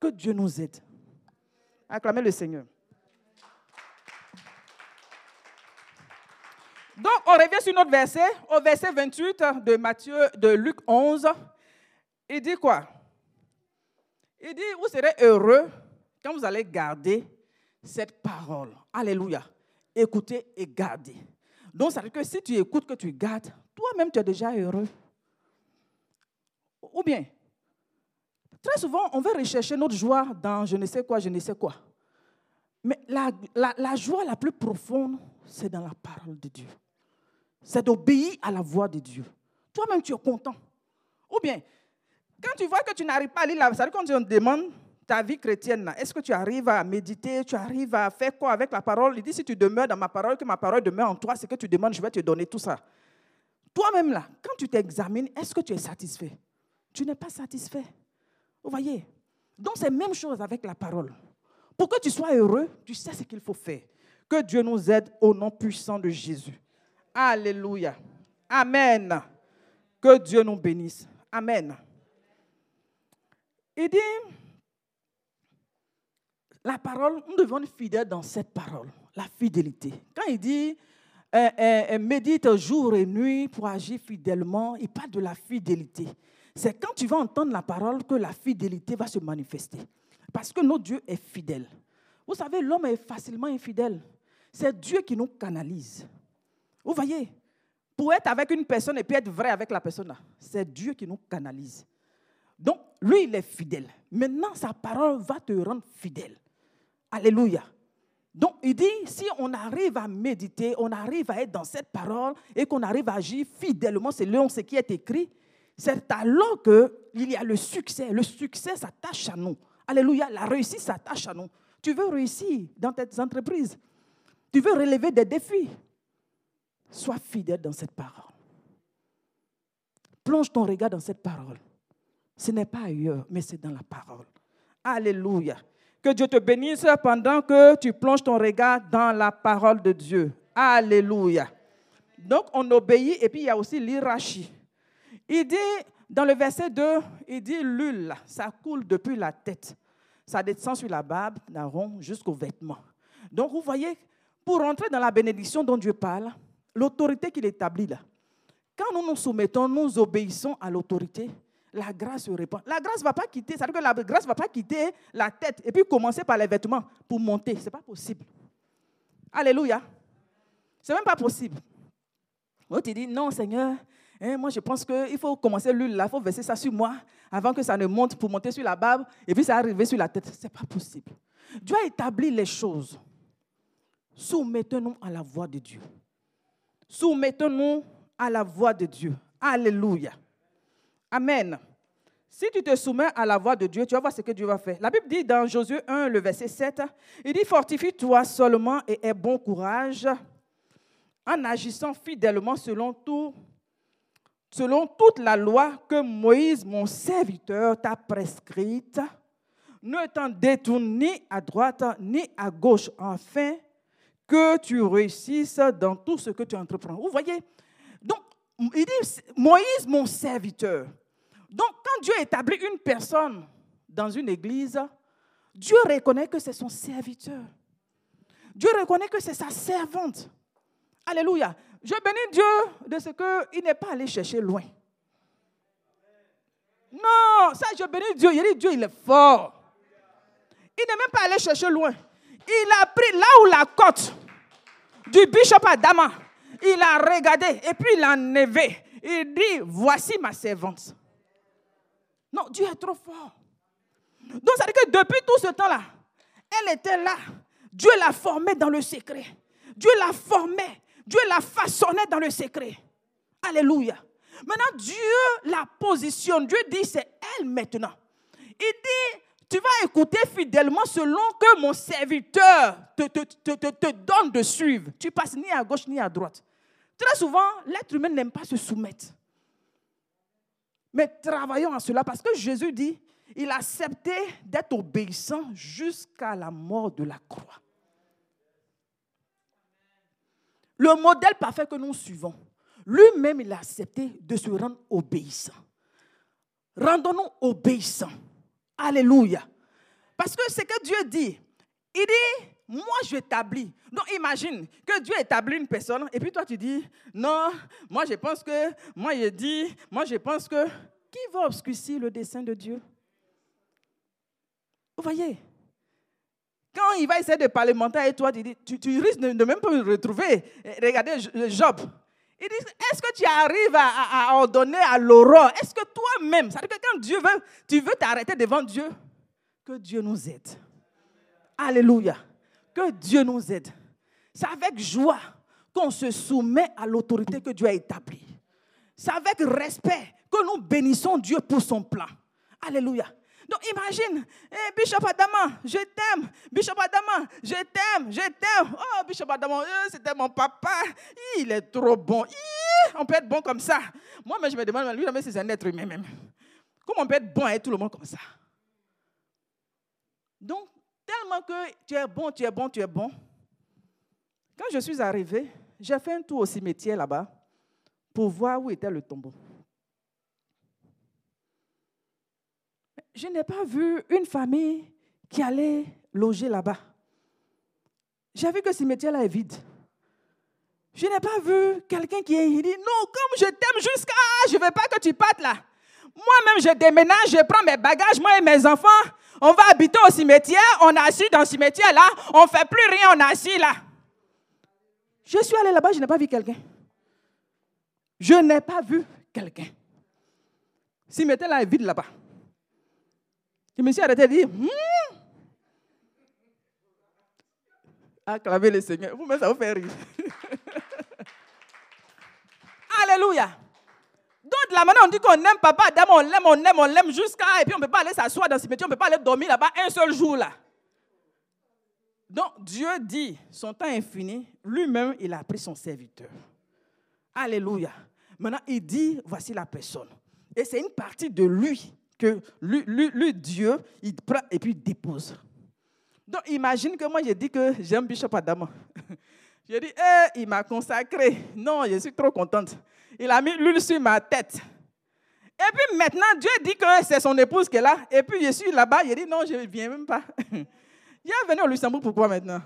Que Dieu nous aide. Acclamez le Seigneur. Donc, on revient sur notre verset, au verset 28 de Matthieu, de Luc 11. Il dit quoi? Il dit, vous serez heureux quand vous allez garder cette parole. Alléluia écouter et garder. Donc, ça veut dire que si tu écoutes, que tu gardes, toi-même, tu es déjà heureux. Ou bien, très souvent, on veut rechercher notre joie dans je ne sais quoi, je ne sais quoi. Mais la, joie la plus profonde, c'est dans la parole de Dieu. C'est d'obéir à la voix de Dieu. Toi-même, tu es content. Ou bien, quand tu vois que tu n'arrives pas à lire la ça veut dire quand on te demande ta vie chrétienne, est-ce que tu arrives à méditer, tu arrives à faire quoi avec la parole? Il dit, si tu demeures dans ma parole, que ma parole demeure en toi, c'est que tu demandes, je vais te donner tout ça. Toi-même là, quand tu t'examines, est-ce que tu es satisfait? Tu n'es pas satisfait. Vous voyez? Donc c'est même chose avec la parole. Pour que tu sois heureux, tu sais ce qu'il faut faire. Que Dieu nous aide au nom puissant de Jésus. Alléluia. Amen. Que Dieu nous bénisse. Amen. Il dit, la parole, nous devons être fidèles dans cette parole, la fidélité. Quand il dit euh, euh, médite jour et nuit pour agir fidèlement, il parle de la fidélité. C'est quand tu vas entendre la parole que la fidélité va se manifester. Parce que notre Dieu est fidèle. Vous savez, l'homme est facilement infidèle. C'est Dieu qui nous canalise. Vous voyez, pour être avec une personne et puis être vrai avec la personne, c'est Dieu qui nous canalise. Donc, lui, il est fidèle. Maintenant, sa parole va te rendre fidèle. Alléluia. Donc, il dit, si on arrive à méditer, on arrive à être dans cette parole et qu'on arrive à agir fidèlement selon ce qui est écrit, c'est alors qu'il y a le succès. Le succès s'attache à nous. Alléluia. La réussite s'attache à nous. Tu veux réussir dans tes entreprises. Tu veux relever des défis. Sois fidèle dans cette parole. Plonge ton regard dans cette parole. Ce n'est pas ailleurs, mais c'est dans la parole. Alléluia. Que Dieu te bénisse pendant que tu plonges ton regard dans la parole de Dieu. Alléluia. Donc, on obéit et puis il y a aussi l'irachi. Il dit, dans le verset 2, il dit l'huile, ça coule depuis la tête. Ça descend sur la barbe d'Aaron jusqu'aux vêtements. Donc, vous voyez, pour entrer dans la bénédiction dont Dieu parle, l'autorité qu'il établit là, quand nous nous soumettons, nous obéissons à l'autorité, la grâce se répand. La grâce ne va pas quitter, ça veut dire que la grâce ne va pas quitter la tête et puis commencer par les vêtements pour monter. Ce n'est pas possible. Alléluia. Ce n'est même pas possible. Moi, tu dis, non, Seigneur, hein, moi je pense qu'il faut commencer l'huile là, il faut verser ça sur moi avant que ça ne monte pour monter sur la barbe et puis ça arrive sur la tête. Ce n'est pas possible. Dieu a établi les choses. Soumettons-nous à la voix de Dieu. Soumettons-nous à la voix de Dieu. Alléluia. Amen. Si tu te soumets à la voix de Dieu, tu vas voir ce que Dieu va faire. La Bible dit dans Josué 1, le verset 7, il dit, fortifie-toi seulement et aie bon courage en agissant fidèlement selon tout, selon toute la loi que Moïse, mon serviteur, t'a prescrite. Ne t'en détourne ni à droite ni à gauche, afin que tu réussisses dans tout ce que tu entreprends. Vous voyez? Donc, il dit, Moïse, mon serviteur. Donc, quand Dieu établit une personne dans une église, Dieu reconnaît que c'est son serviteur. Dieu reconnaît que c'est sa servante. Alléluia. Je bénis Dieu de ce qu'il n'est pas allé chercher loin. Non, ça, je bénis Dieu. Il dit Dieu, il est fort. Il n'est même pas allé chercher loin. Il a pris là où la côte du bishop Adama, il a regardé et puis il a enlevé. Il dit, voici ma servante. Non, Dieu est trop fort. Donc, ça veut dire que depuis tout ce temps-là, elle était là. Dieu l'a formée dans le secret. Dieu l'a formée. Dieu l'a façonnée dans le secret. Alléluia. Maintenant, Dieu la positionne. Dieu dit, c'est elle maintenant. Il dit, tu vas écouter fidèlement selon que mon serviteur te, te, donne de suivre. Tu passes ni à gauche ni à droite. Très souvent, l'être humain n'aime pas se soumettre. Mais travaillons à cela parce que Jésus dit, il a accepté d'être obéissant jusqu'à la mort de la croix. Le modèle parfait que nous suivons, lui-même, il a accepté de se rendre obéissant. Rendons-nous obéissants. Alléluia. Parce que c'est que Dieu dit. Il dit, moi je établis. Donc imagine que Dieu établit une personne et puis toi tu dis, non, moi je pense que, moi je dis, moi je pense que, qui va obscurcir le dessein de Dieu? Vous voyez? Quand il va essayer de parlementer avec toi, tu, risques de, même pas le retrouver. Regardez Job. Il dit, est-ce que tu arrives à, ordonner à l'aurore? Est-ce que toi-même, ça veut dire que quand Dieu veut, tu veux t'arrêter devant Dieu, que Dieu nous aide. Alléluia. Que Dieu nous aide. C'est avec joie qu'on se soumet à l'autorité que Dieu a établie. C'est avec respect que nous bénissons Dieu pour son plan. Alléluia. Donc imagine, eh, Bishop Adama, je t'aime. Bishop Adama, je t'aime, je t'aime. Oh, Bishop Adama, eh, c'était mon papa. Il est trop bon. on peut être bon comme ça. Moi, mais je me demande, lui, c'est un être humain même. Comment on peut être bon et tout le monde comme ça? Donc, tellement que tu es bon, tu es bon, tu es bon. Quand je suis arrivé, j'ai fait un tour au cimetière là-bas pour voir où était le tombeau. je n'ai pas vu une famille qui allait loger là-bas. J'ai vu que ce cimetière-là est vide. Je n'ai pas vu quelqu'un qui est, dit, non, comme je t'aime jusqu'à, je ne veux pas que tu partes là. Moi-même, je déménage, je prends mes bagages, moi et mes enfants, on va habiter au cimetière, on assis dans le cimetière là, on ne fait plus rien, on assis là. Je suis allé là-bas, je n'ai pas vu quelqu'un. Je n'ai pas vu quelqu'un. Cimetière là est vide là-bas. Je me suis arrêté et dit, hmm? acclamez le Seigneur. Vous-même, ça vous fait rire. Alléluia. Donc, la manière on dit qu'on aime papa Adam, on l'aime, on l'aime, on l'aime jusqu'à. Et puis, on ne peut pas aller s'asseoir dans ce métier, on ne peut pas aller dormir là-bas un seul jour là. Donc, Dieu dit, son temps est fini, lui-même, il a pris son serviteur. Alléluia. Maintenant, il dit, voici la personne. Et c'est une partie de lui que lui, Dieu, il prend et puis il dépose. Donc, imagine que moi, j'ai dit que j'aime Bishop Adam. J'ai dit, eh, il m'a consacré. Non, je suis trop contente. Il a mis l'huile sur ma tête. Et puis maintenant, Dieu dit que c'est son épouse qui est là. Et puis je suis là-bas. Il dit, non, je ne viens même pas. Il est venu au Luxembourg, pourquoi maintenant?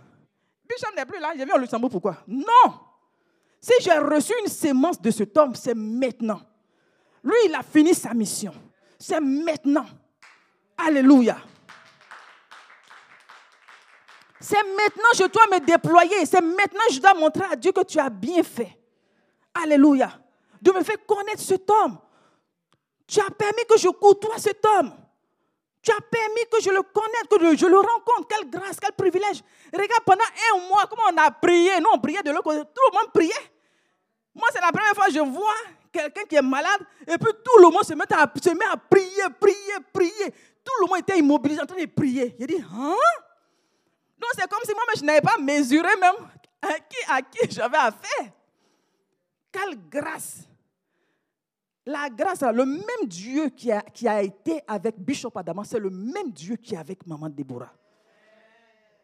Bishop n'est plus là. Je viens au Luxembourg, pourquoi Non. Si j'ai reçu une sémence de cet homme, c'est maintenant. Lui, il a fini sa mission. C'est maintenant. Alléluia. C'est maintenant que je dois me déployer. C'est maintenant que je dois montrer à Dieu que tu as bien fait. Alléluia. De me faire connaître cet homme. Tu as permis que je côtoie cet homme. Tu as permis que je le connaisse, que je le rencontre. Quelle grâce, quel privilège. Regarde, pendant un mois, comment on a prié. Nous, on priait de l'autre côté. Tout le monde priait. Moi, c'est la première fois que je vois quelqu'un qui est malade et puis tout le monde se met à, se met à prier, prier, prier. Tout le monde était immobilisé en train de prier. Il dit, hein? Donc, c'est comme si moi, je n'avais pas mesuré même à qui, à qui j'avais affaire. Quelle grâce! La grâce, le même Dieu qui a, qui a été avec Bishop Adama, c'est le même Dieu qui est avec Maman Déborah.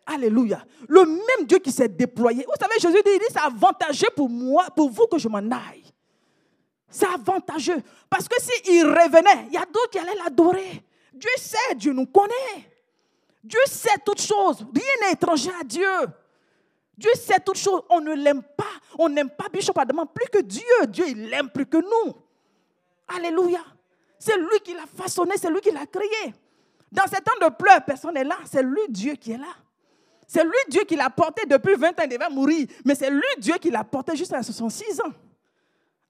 Alléluia. Le même Dieu qui s'est déployé. Vous savez, Jésus dit, dit, c'est avantageux pour moi, pour vous que je m'en aille. C'est avantageux. Parce que s'il revenait, il y a d'autres qui allaient l'adorer. Dieu sait, Dieu nous connaît. Dieu sait toutes choses. Rien n'est étranger à Dieu. Dieu sait toutes choses. On ne l'aime pas. On n'aime pas Bishop Adama plus que Dieu. Dieu, il l'aime plus que nous. Alléluia. C'est lui qui l'a façonné, c'est lui qui l'a créé. Dans ces temps de pleurs, personne n'est là. C'est lui, Dieu, qui est là. C'est lui, Dieu, qui l'a porté depuis 20 ans, il devait mourir. Mais c'est lui, Dieu, qui l'a porté jusqu'à 66 ans.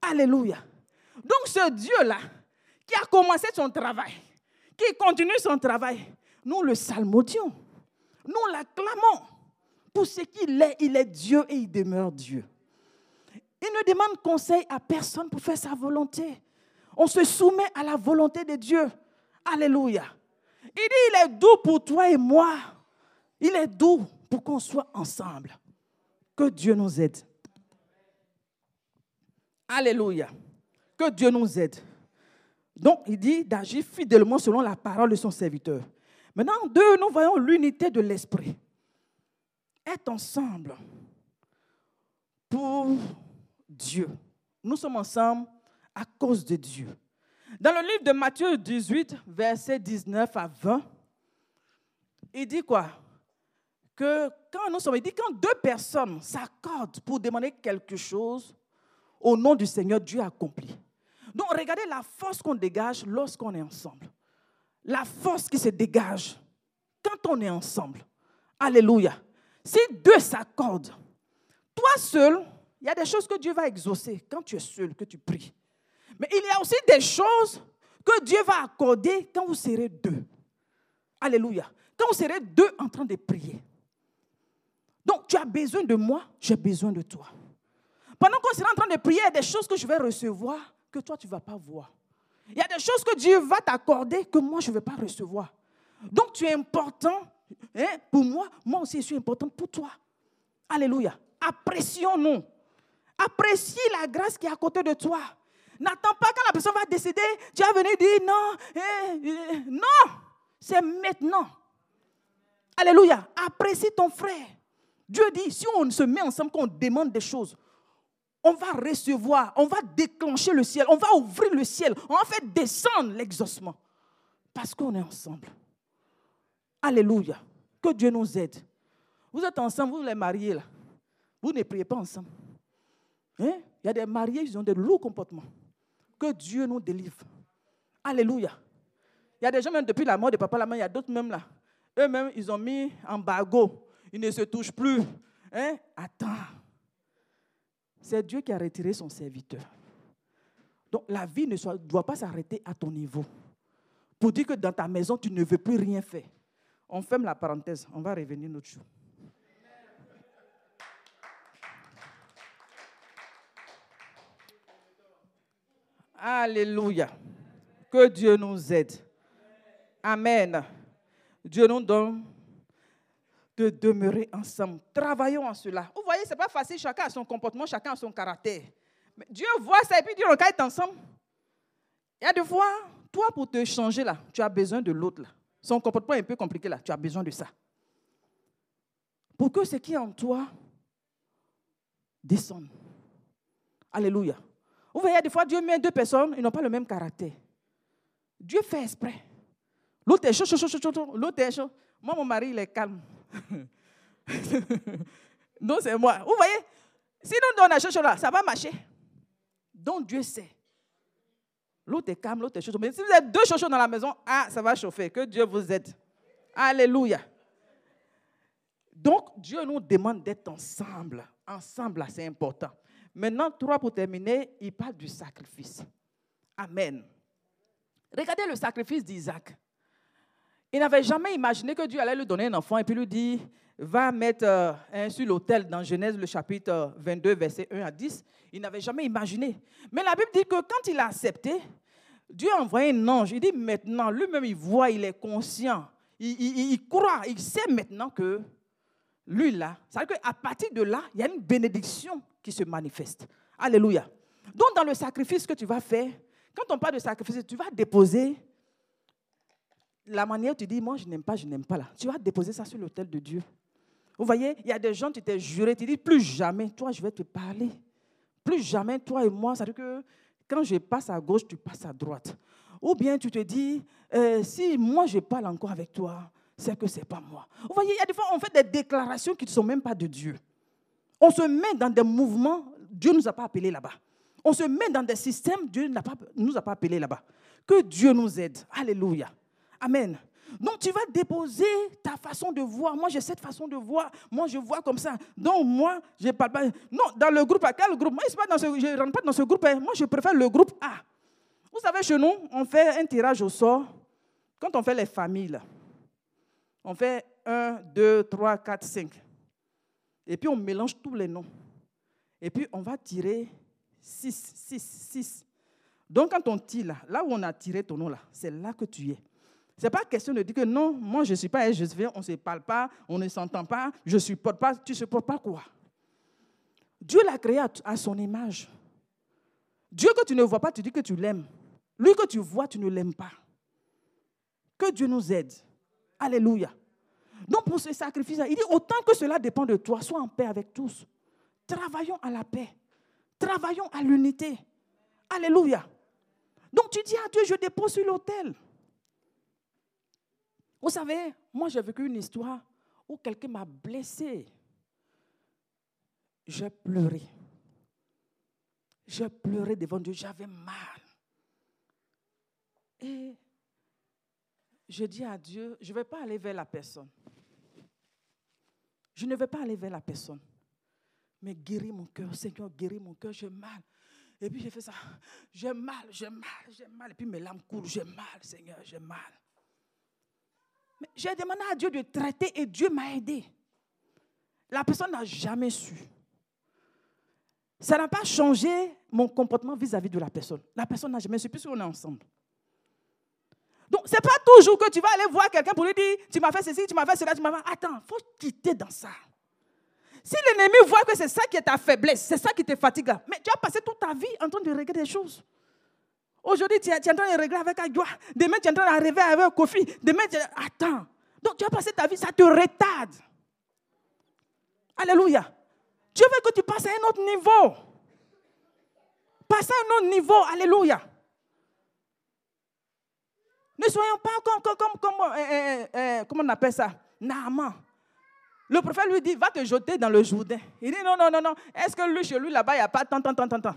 Alléluia. Donc ce Dieu-là, qui a commencé son travail, qui continue son travail, nous le salmodions. Nous l'acclamons. Pour ce qu'il est, il est Dieu et il demeure Dieu. Il ne demande conseil à personne pour faire sa volonté. On se soumet à la volonté de Dieu. Alléluia. Il dit, il est doux pour toi et moi. Il est doux pour qu'on soit ensemble. Que Dieu nous aide. Alléluia. Que Dieu nous aide. Donc, il dit d'agir fidèlement selon la parole de son serviteur. Maintenant, deux, nous voyons l'unité de l'esprit. Être ensemble pour Dieu. Nous sommes ensemble à cause de Dieu. Dans le livre de Matthieu 18, versets 19 à 20, il dit quoi? Que quand nous sommes, il dit quand deux personnes s'accordent pour demander quelque chose, au nom du Seigneur, Dieu accomplit. Donc regardez la force qu'on dégage lorsqu'on est ensemble. La force qui se dégage quand on est ensemble. Alléluia. Si deux s'accordent, toi seul, il y a des choses que Dieu va exaucer quand tu es seul, que tu pries. Mais il y a aussi des choses que Dieu va accorder quand vous serez deux. Alléluia. Quand vous serez deux en train de prier. Donc, tu as besoin de moi, j'ai besoin de toi. Pendant qu'on sera en train de prier, il y a des choses que je vais recevoir que toi, tu ne vas pas voir. Il y a des choses que Dieu va t'accorder que moi, je ne vais pas recevoir. Donc, tu es important hein, pour moi. Moi aussi, je suis important pour toi. Alléluia. Apprécions-nous. Apprécie la grâce qui est à côté de toi. N'attends pas quand la personne va décéder, tu vas venir dire non. Eh, eh, non, c'est maintenant. Alléluia. Apprécie ton frère. Dieu dit, si on se met ensemble, qu'on demande des choses, on va recevoir, on va déclencher le ciel, on va ouvrir le ciel, on va faire descendre l'exaucement. Parce qu'on est ensemble. Alléluia. Que Dieu nous aide. Vous êtes ensemble, vous les mariés là. Vous ne priez pas ensemble. Hein? Il y a des mariés qui ont des lourds comportements. Que Dieu nous délivre. Alléluia. Il y a des gens, même depuis la mort de papa, la main, il y a d'autres même là. Eux-mêmes, ils ont mis en bagot. Ils ne se touchent plus. Hein? Attends. C'est Dieu qui a retiré son serviteur. Donc la vie ne doit pas s'arrêter à ton niveau. Pour dire que dans ta maison, tu ne veux plus rien faire. On ferme la parenthèse. On va revenir notre jour. Alléluia. Que Dieu nous aide. Amen. Dieu nous donne de demeurer ensemble. Travaillons en cela. Vous voyez, ce n'est pas facile. Chacun a son comportement, chacun a son caractère. Mais Dieu voit ça et puis dit, on va être ensemble. Il y a des fois, toi, pour te changer là, tu as besoin de l'autre là. Son comportement est un peu compliqué là, tu as besoin de ça. Pour que ce qui est en toi descende. Alléluia. Vous voyez, des fois, Dieu met deux personnes, ils n'ont pas le même caractère. Dieu fait exprès. L'autre est chaud, chaud, chaud, chaud, L'autre est chaud. Moi, mon mari, il est calme. Donc, c'est moi. Vous voyez, si nous donnons chaud, chaud là, ça va marcher. Donc, Dieu sait. L'autre est calme, l'autre est chaud. Mais si vous êtes deux chauds dans la maison, ah, ça va chauffer. Que Dieu vous aide. Alléluia. Donc, Dieu nous demande d'être ensemble. Ensemble, c'est important. Maintenant, trois pour terminer, il parle du sacrifice. Amen. Regardez le sacrifice d'Isaac. Il n'avait jamais imaginé que Dieu allait lui donner un enfant et puis lui dire, va mettre euh, sur l'autel dans Genèse le chapitre 22, verset 1 à 10. Il n'avait jamais imaginé. Mais la Bible dit que quand il a accepté, Dieu a envoyé un ange. Il dit maintenant, lui-même, il voit, il est conscient. Il, croit, il sait maintenant que lui là, ça veut dire qu'à partir de là, il y a une bénédiction qui se manifeste. Alléluia. Donc, dans le sacrifice que tu vas faire, quand on parle de sacrifice, tu vas déposer la manière où tu dis, moi je n'aime pas, je n'aime pas là. Tu vas déposer ça sur l'autel de Dieu. Vous voyez, il y a des gens, tu t'es juré, tu dis, plus jamais, toi je vais te parler. Plus jamais, toi et moi, ça veut dire que quand je passe à gauche, tu passes à droite. Ou bien tu te dis, euh, si moi je parle encore avec toi, c'est que ce n'est pas moi. Vous voyez, il y a des fois, on fait des déclarations qui ne sont même pas de Dieu. On se met dans des mouvements, Dieu ne nous a pas appelés là-bas. On se met dans des systèmes, Dieu ne nous a pas appelés là-bas. Que Dieu nous aide. Alléluia. Amen. Donc tu vas déposer ta façon de voir. Moi, j'ai cette façon de voir. Moi, je vois comme ça. Donc moi, je parle pas. Non, dans le groupe, à quel groupe? Moi, je ne rentre pas dans ce groupe. Moi, je préfère le groupe A. Vous savez, chez nous, on fait un tirage au sort. Quand on fait les familles, on fait 1, 2, 3, 4, 5. Et puis on mélange tous les noms. Et puis on va tirer 6, 6, 6. Donc quand on tire là, là où on a tiré ton nom là, c'est là que tu es. Ce n'est pas question de dire que non, moi je ne suis pas on ne se parle pas, on ne s'entend pas, je ne supporte pas. Tu ne supportes pas quoi? Dieu l'a créé à son image. Dieu que tu ne vois pas, tu dis que tu l'aimes. Lui que tu vois, tu ne l'aimes pas. Que Dieu nous aide. Alléluia. Donc pour ce sacrifice, il dit autant que cela dépend de toi, sois en paix avec tous. Travaillons à la paix. Travaillons à l'unité. Alléluia. Donc tu dis à Dieu, je dépose sur l'autel. Vous savez, moi j'ai vécu une histoire où quelqu'un m'a blessé. J'ai pleuré. J'ai pleuré devant Dieu, j'avais mal. Et je dis à Dieu, je ne vais pas aller vers la personne. Je ne vais pas aller vers la personne. Mais guéris mon cœur, Seigneur, guéris mon cœur, j'ai mal. Et puis j'ai fait ça. J'ai mal, j'ai mal, j'ai mal. Et puis mes larmes coulent, j'ai mal, Seigneur, j'ai mal. J'ai demandé à Dieu de traiter et Dieu m'a aidé. La personne n'a jamais su. Ça n'a pas changé mon comportement vis-à-vis de la personne. La personne n'a jamais su, puisqu'on est ensemble. Donc, ce n'est pas toujours que tu vas aller voir quelqu'un pour lui dire Tu m'as fait ceci, tu m'as fait cela, tu m'as fait. Attends, il faut quitter dans ça. Si l'ennemi voit que c'est ça qui est ta faiblesse, c'est ça qui te fatigue, mais tu as passé toute ta vie en train de régler des choses. Aujourd'hui, tu, es en train de régler avec Agua. Demain, tu es en train d'arriver avec Kofi. Demain, tu Attends. Donc, tu as passé ta vie, ça te retarde. Alléluia. Dieu veut que tu passes à un autre niveau. Passe à un autre niveau. Alléluia. Ne soyons pas comme, comme, comme, comme, euh, euh, euh, comment on appelle ça? Naaman. Le prophète lui dit, va te jeter dans le Jourdain. Il dit, non, non, non, non. Est-ce que lui, chez lui, là-bas, il n'y a pas tant, tant, tant, tant, tant?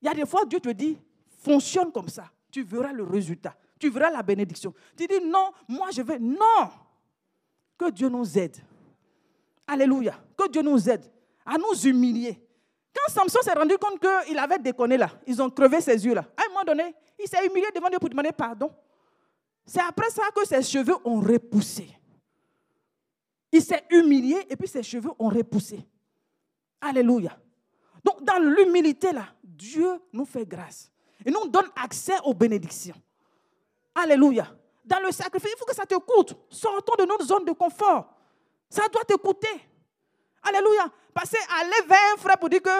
Il y a des fois, Dieu te dit, fonctionne comme ça. Tu verras le résultat. Tu verras la bénédiction. Tu dis, non, moi, je vais. Non. Que Dieu nous aide. Alléluia. Que Dieu nous aide à nous humilier. Quand Samson s'est rendu compte qu'il avait déconné là, ils ont crevé ses yeux là. À un moment donné, il s'est humilié devant Dieu pour demander pardon. C'est après ça que ses cheveux ont repoussé. Il s'est humilié et puis ses cheveux ont repoussé. Alléluia. Donc dans l'humilité là, Dieu nous fait grâce. Et nous donne accès aux bénédictions. Alléluia. Dans le sacrifice, il faut que ça te coûte. Sortons de notre zone de confort. Ça doit te coûter. Alléluia. Parce aller vers un frère pour dire que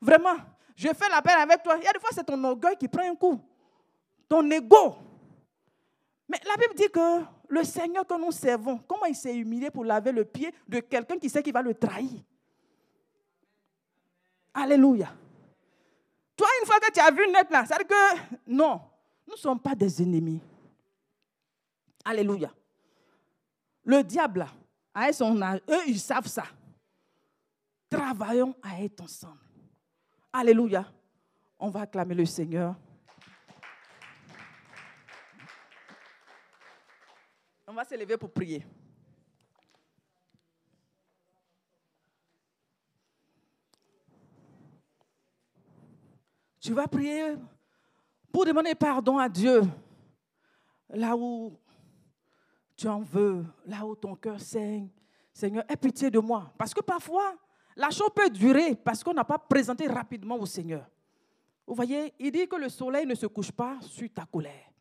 vraiment, je fais la peine avec toi. Il y a des fois, c'est ton orgueil qui prend un coup. Ton ego. Mais la Bible dit que le Seigneur que nous servons, comment il s'est humilié pour laver le pied de quelqu'un qui sait qu'il va le trahir? Alléluia. Toi, une fois que tu as vu net là, ça veut dire que non, nous ne sommes pas des ennemis. Alléluia. Le diable, à son âge, eux, ils savent ça. Travaillons à être ensemble. Alléluia. On va acclamer le Seigneur. On va se lever pour prier. Tu vas prier pour demander pardon à Dieu. Là où tu en veux, là où ton cœur saigne. Seigneur, aie pitié de moi. Parce que parfois, la chose peut durer parce qu'on n'a pas présenté rapidement au Seigneur. Vous voyez, il dit que le soleil ne se couche pas sur ta colère.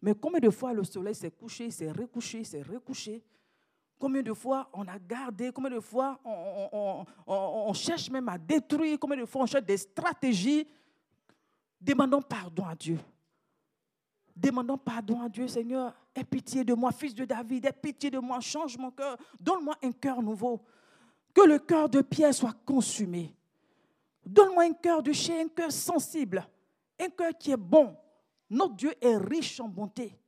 Mais combien de fois le soleil s'est couché, s'est recouché, s'est recouché? Combien de fois on a gardé, combien de fois on, cherche même à détruire, combien de fois on cherche des stratégies. Demandons pardon à Dieu. Demandons pardon à Dieu, Seigneur. Aie pitié de moi, fils de David. Aie pitié de moi, change mon cœur. Donne-moi un cœur nouveau. Que le cœur de Pierre soit consumé. Donne-moi un cœur de chien, un cœur sensible, un cœur qui est bon. Notre Dieu est riche en bonté.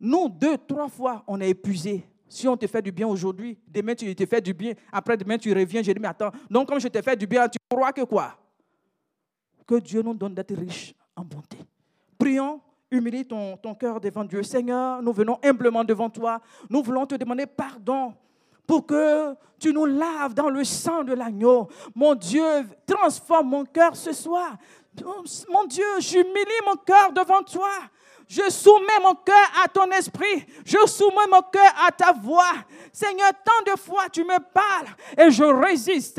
Nous, deux, trois fois, on est épuisé. Si on te fait du bien aujourd'hui, demain tu te fais du bien, après demain tu reviens, je dis, mais attends, donc comme je te fais du bien, tu crois que quoi? Dieu nous donne d'être riche en bonté. Prions, humilie ton, ton cœur devant Dieu. Seigneur, nous venons humblement devant toi. Nous voulons te demander pardon pour que tu nous laves dans le sang de l'agneau. Mon Dieu, transforme mon cœur ce soir. Mon Dieu, j'humilie mon cœur devant toi. Je soumets mon cœur à ton esprit. Je soumets mon cœur à ta voix. Seigneur, tant de fois tu me parles et je résiste.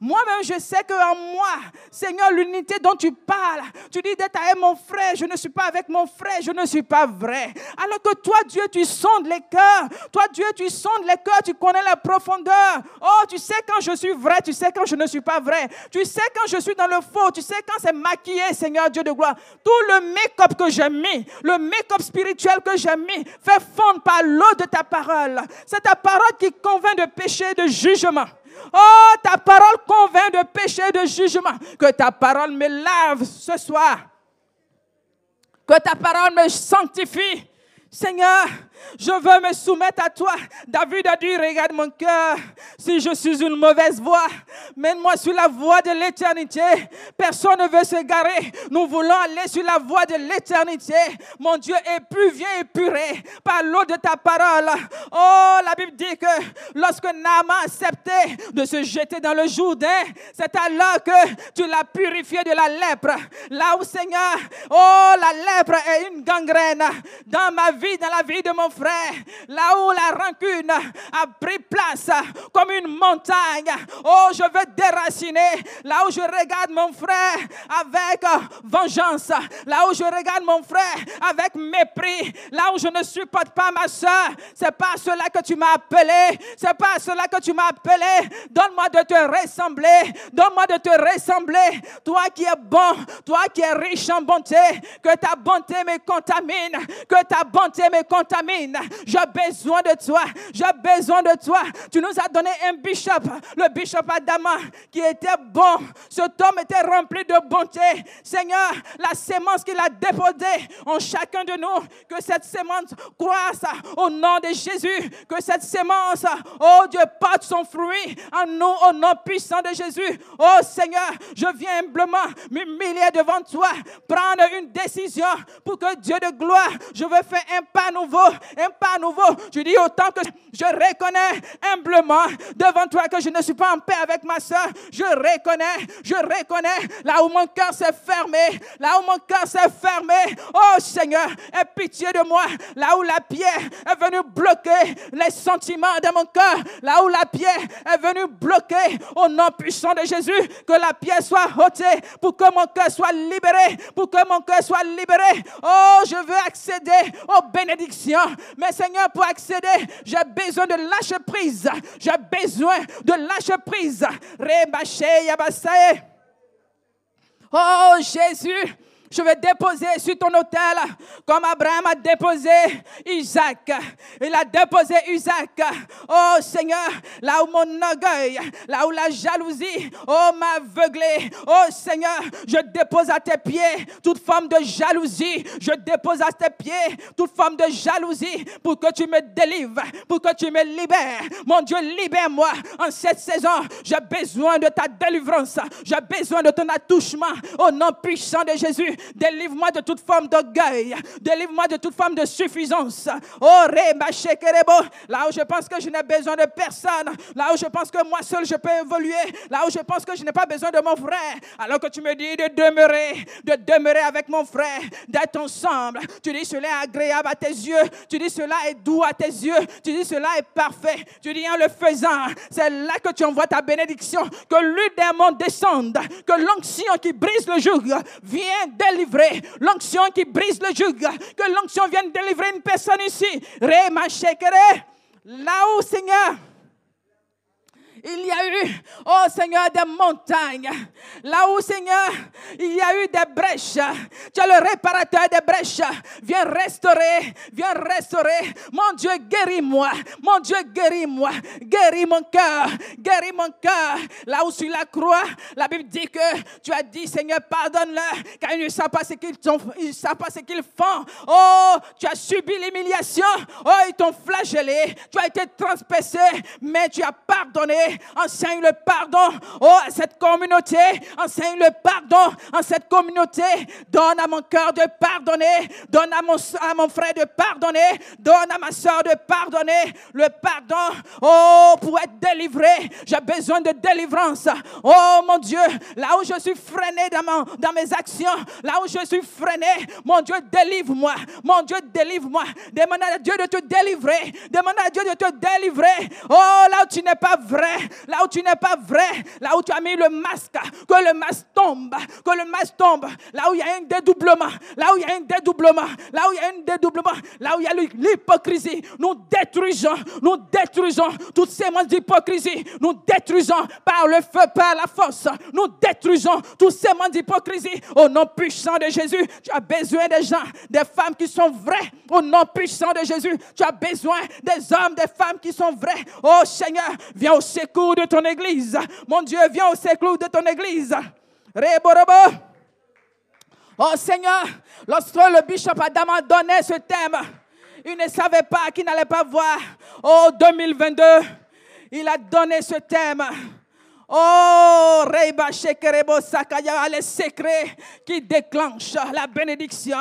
Moi-même, je sais qu'en moi, Seigneur, l'unité dont tu parles, tu dis d'être avec mon frère. Je ne suis pas avec mon frère, je ne suis pas vrai. Alors que toi, Dieu, tu sondes les cœurs. Toi, Dieu, tu sondes les cœurs, tu connais la profondeur. Oh, tu sais quand je suis vrai, tu sais quand je ne suis pas vrai. Tu sais quand je suis dans le faux, tu sais quand c'est maquillé, Seigneur Dieu de gloire. Tout le make-up que j'ai mis, make-up spirituel que j'ai mis fait fondre par l'eau de ta parole. C'est ta parole qui convainc de péché et de jugement. Oh, ta parole convainc de péché et de jugement. Que ta parole me lave ce soir. Que ta parole me sanctifie. Seigneur, je veux me soumettre à toi. David a dit, regarde mon cœur, si je suis une mauvaise voie, mène-moi sur la voie de l'éternité. Personne ne veut se garer. Nous voulons aller sur la voie de l'éternité. Mon Dieu, plus viens épuré par l'eau de ta parole. Oh, la Bible dit que lorsque Nama acceptait de se jeter dans le Jourdain, c'est alors que tu l'as purifié de la lèpre. Là où, Seigneur, oh, la lèpre est une gangrène dans ma vie, dans la vie de mon frère, là où la rancune a pris place comme une montagne, oh, je veux déraciner. Là où je regarde mon frère avec vengeance, là où je regarde mon frère avec mépris, là où je ne supporte pas ma soeur, c'est pas cela que tu m'as appelé, c'est pas cela que tu m'as appelé. Donne-moi de te ressembler, donne-moi de te ressembler. Toi qui es bon, toi qui es riche en bonté, que ta bonté me contamine, que ta bonté me contamine J'ai besoin de toi. J'ai besoin de toi. Tu nous as donné un bishop, le bishop Adama, qui était bon. Cet homme était rempli de bonté. Seigneur, la sémence qu'il a déposée en chacun de nous, que cette sémence croisse au nom de Jésus. Que cette sémence, oh Dieu, porte son fruit en nous, au nom puissant de Jésus. Oh Seigneur, je viens humblement m'humilier devant toi, prendre une décision pour que Dieu de gloire, je veux faire un pas nouveau, un pas nouveau. Je dis autant que je reconnais humblement devant toi que je ne suis pas en paix avec ma soeur. Je reconnais, je reconnais là où mon cœur s'est fermé, là où mon cœur s'est fermé. Oh Seigneur, aie pitié de moi, là où la pierre est venue bloquer les sentiments de mon cœur, là où la pierre est venue bloquer au nom puissant de Jésus, que la pierre soit ôtée pour que mon cœur soit libéré, pour que mon cœur soit libéré. Oh, je veux accéder aux bénédictions. Mais Seigneur, pour accéder, j'ai besoin de lâcher prise. J'ai besoin de lâcher prise. Oh Jésus, je vais déposer sur ton autel, comme Abraham a déposé Isaac. Il a déposé Isaac. Oh Seigneur, là où mon orgueil, là où la jalousie, oh m'a. Oh Seigneur, je dépose à tes pieds toute forme de jalousie. Je dépose à tes pieds toute forme de jalousie pour que tu me délivres, pour que tu me libères. Mon Dieu, libère-moi en cette saison. J'ai besoin de ta délivrance. J'ai besoin de ton attouchement au nom puissant de Jésus. Délivre-moi de toute forme d'orgueil. Délivre-moi de toute forme de suffisance. Oh, là où je pense que je n'ai besoin de personne. Là où je pense que moi seul je peux évoluer. Là où je pense que je n'ai pas besoin de mon frère. Alors que tu me dis de demeurer, de demeurer avec mon frère, d'être ensemble. Tu dis cela est agréable à tes yeux. Tu dis cela est doux à tes yeux. Tu dis cela est parfait. Tu dis en le faisant, c'est là que tu envoies ta bénédiction. Que l'huile des mondes descende. Que l'onction qui brise le joug vienne L'onction qui brise le joug. Que l'onction vienne délivrer une personne ici. Là-haut, Seigneur. Il y a eu, oh Seigneur, des montagnes. Là où, Seigneur, il y a eu des brèches. Tu es le réparateur des brèches. Viens restaurer, viens restaurer. Mon Dieu, guéris-moi. Mon Dieu, guéris-moi. Guéris mon cœur. Guéris mon cœur. Là où sur la croix, la Bible dit que tu as dit, Seigneur, pardonne-leur, car ils ne savent pas ce qu'ils font. Oh, tu as subi l'humiliation. Oh, ils t'ont flagellé. Tu as été transpercé, mais tu as pardonné enseigne le pardon oh, à cette communauté, enseigne le pardon à cette communauté. Donne à mon cœur de pardonner, donne à mon, frère de pardonner, donne à ma soeur de pardonner. Le pardon, oh, pour être délivré, j'ai besoin de délivrance. Oh mon Dieu, là où je suis freiné dans, dans mes actions, là où je suis freiné, mon Dieu, délivre-moi. Mon Dieu, délivre-moi. Demande à Dieu de te délivrer. Demande à Dieu de te délivrer. Oh, là où tu n'es pas vrai, là où tu n'es pas vrai, là où tu as mis le masque, que le masque tombe, que le masque tombe, là où il y a un dédoublement, là où il y a un dédoublement, là où il y a un dédoublement, là où il y a l'hypocrisie, nous détruisons, nous détruisons toutes ces mots d'hypocrisie, nous détruisons par le feu, par la force, nous détruisons tous ces mots d'hypocrisie au nom puissant de Jésus. Tu as besoin des gens, des femmes qui sont vraies au nom puissant de Jésus. Tu as besoin des hommes, des femmes qui sont vrais. Oh Seigneur, viens au secours de ton église. Mon Dieu, viens au secours de ton église. Oh Seigneur, lorsque le bishop Adam a donné ce thème, il ne savait pas qu'il n'allait pas voir. Oh 2022, il a donné ce thème. Oh, Reiba Shekerebo Sakaya, les secrets qui déclenchent la bénédiction.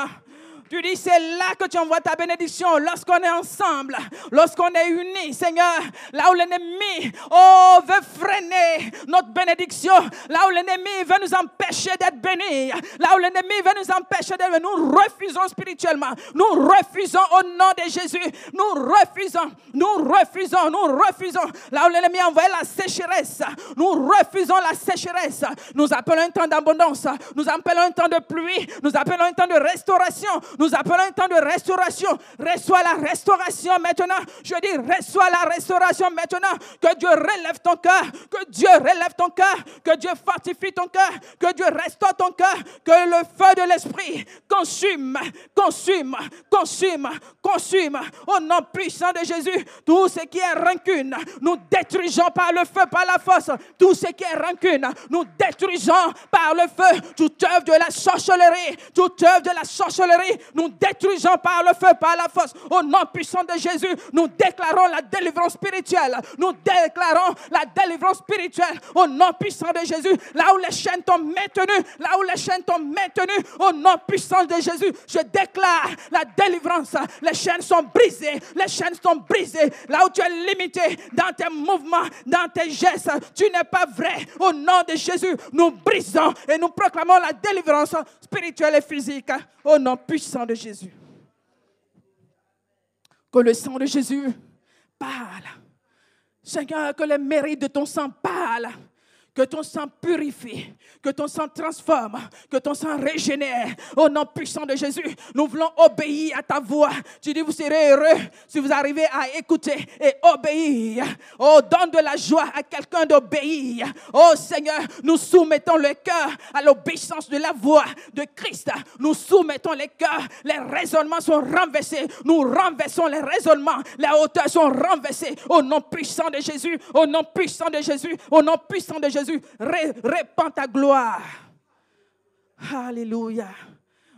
Tu dis, c'est là que tu envoies ta bénédiction, lorsqu'on est ensemble, lorsqu'on est unis, Seigneur, là où l'ennemi, oh, veut freiner notre bénédiction, là où l'ennemi veut nous empêcher d'être bénis, là où l'ennemi veut nous empêcher d'être nous refusons spirituellement, nous refusons au nom de Jésus, nous refusons, nous refusons, nous refusons, là où l'ennemi envoie la sécheresse, nous refusons la sécheresse, nous appelons un temps d'abondance, nous appelons un temps de pluie, nous appelons un temps de restauration, Nous appelons un temps de restauration. Reçois la restauration maintenant. Je dis, reçois la restauration maintenant. Que Dieu relève ton cœur. Que Dieu relève ton cœur. Que Dieu fortifie ton cœur. Que Dieu restaure ton cœur. Que le feu de l'esprit consume, consume, consume, consume. Au nom puissant de Jésus, tout ce qui est rancune, nous détruisons par le feu, par la force. Tout ce qui est rancune, nous détruisons par le feu. Toute œuvre de la sorcellerie, toute œuvre de la sorcellerie, nous détruisons par le feu, par la force. Au nom puissant de Jésus, nous déclarons la délivrance spirituelle. Nous déclarons la délivrance spirituelle au nom puissant de Jésus. Là où les chaînes t'ont maintenu, là où les chaînes t'ont maintenu, au nom puissant de Jésus, je déclare la délivrance. Les chaînes sont brisées, les chaînes sont brisées. Là où tu es limité dans tes mouvements, dans tes gestes, tu n'es pas vrai. Au nom de Jésus, nous brisons et nous proclamons la délivrance spirituelle et physique au nom puissant de Jésus. Que le sang de Jésus parle. Seigneur, que les mérites de ton sang parlent que ton sang purifie, que ton sang transforme, que ton sang régénère. Au nom puissant de Jésus, nous voulons obéir à ta voix. Tu dis, vous serez heureux si vous arrivez à écouter et obéir. Oh, donne de la joie à quelqu'un d'obéir. Oh Seigneur, nous soumettons le cœur à l'obéissance de la voix de Christ. Nous soumettons les cœurs. Les raisonnements sont renversés. Nous renversons les raisonnements. Les hauteurs sont renversées. Au nom puissant de Jésus. Au nom puissant de Jésus. Au nom puissant de Jésus. Jésus, répands ta gloire. Alléluia.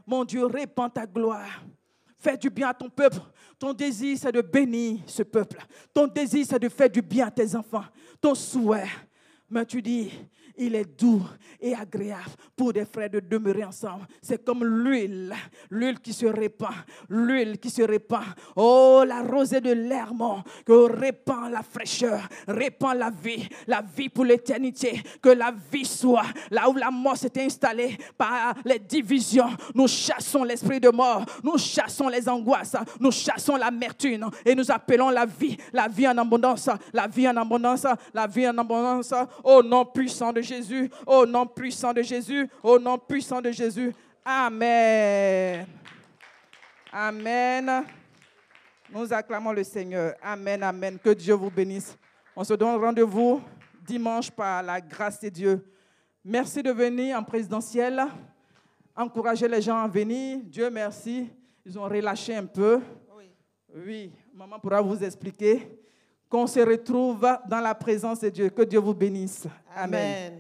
Mon Dieu, répands ta gloire. Fais du bien à ton peuple. Ton désir, c'est de bénir ce peuple. Ton désir, c'est de faire du bien à tes enfants. Ton souhait. Mais tu dis, il est doux et agréable pour des frères de demeurer ensemble. C'est comme l'huile, l'huile qui se répand, l'huile qui se répand. Oh, la rosée de l'hermon que répand la fraîcheur, répand la vie, la vie pour l'éternité. Que la vie soit là où la mort s'est installée par les divisions. Nous chassons l'esprit de mort, nous chassons les angoisses, nous chassons l'amertume et nous appelons la vie, la vie en abondance, la vie en abondance, la vie en abondance. Au nom puissant de Jésus, au nom puissant de Jésus, au nom puissant de Jésus. Amen. Amen. Nous acclamons le Seigneur. Amen, amen. Que Dieu vous bénisse. On se donne rendez-vous dimanche par la grâce de Dieu. Merci de venir en présidentiel. Encouragez les gens à venir. Dieu merci. Ils ont relâché un peu. Oui. Oui, maman pourra vous expliquer qu'on se retrouve dans la présence de Dieu. Que Dieu vous bénisse. Amen.